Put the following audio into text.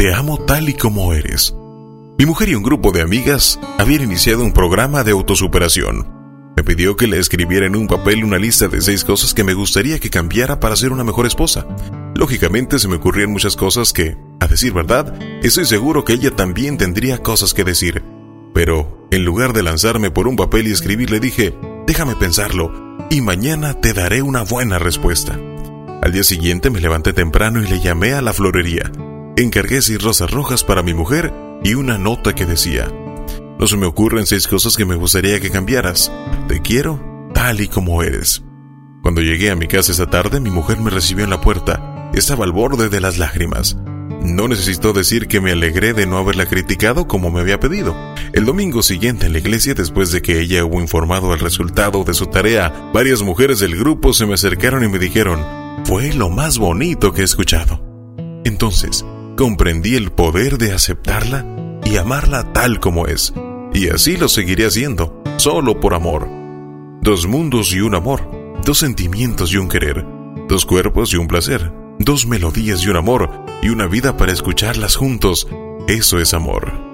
Te amo tal y como eres. Mi mujer y un grupo de amigas habían iniciado un programa de autosuperación. Me pidió que le escribiera en un papel una lista de seis cosas que me gustaría que cambiara para ser una mejor esposa. Lógicamente se me ocurrían muchas cosas que, a decir verdad, estoy seguro que ella también tendría cosas que decir. Pero, en lugar de lanzarme por un papel y escribir, le dije, déjame pensarlo, y mañana te daré una buena respuesta. Al día siguiente me levanté temprano y le llamé a la florería. Encargué seis rosas rojas para mi mujer y una nota que decía, no se me ocurren seis cosas que me gustaría que cambiaras. Te quiero tal y como eres. Cuando llegué a mi casa esa tarde, mi mujer me recibió en la puerta. Estaba al borde de las lágrimas. No necesitó decir que me alegré de no haberla criticado como me había pedido. El domingo siguiente en la iglesia, después de que ella hubo informado el resultado de su tarea, varias mujeres del grupo se me acercaron y me dijeron, fue lo más bonito que he escuchado. Entonces, comprendí el poder de aceptarla y amarla tal como es. Y así lo seguiré haciendo, solo por amor. Dos mundos y un amor, dos sentimientos y un querer, dos cuerpos y un placer, dos melodías y un amor, y una vida para escucharlas juntos. Eso es amor.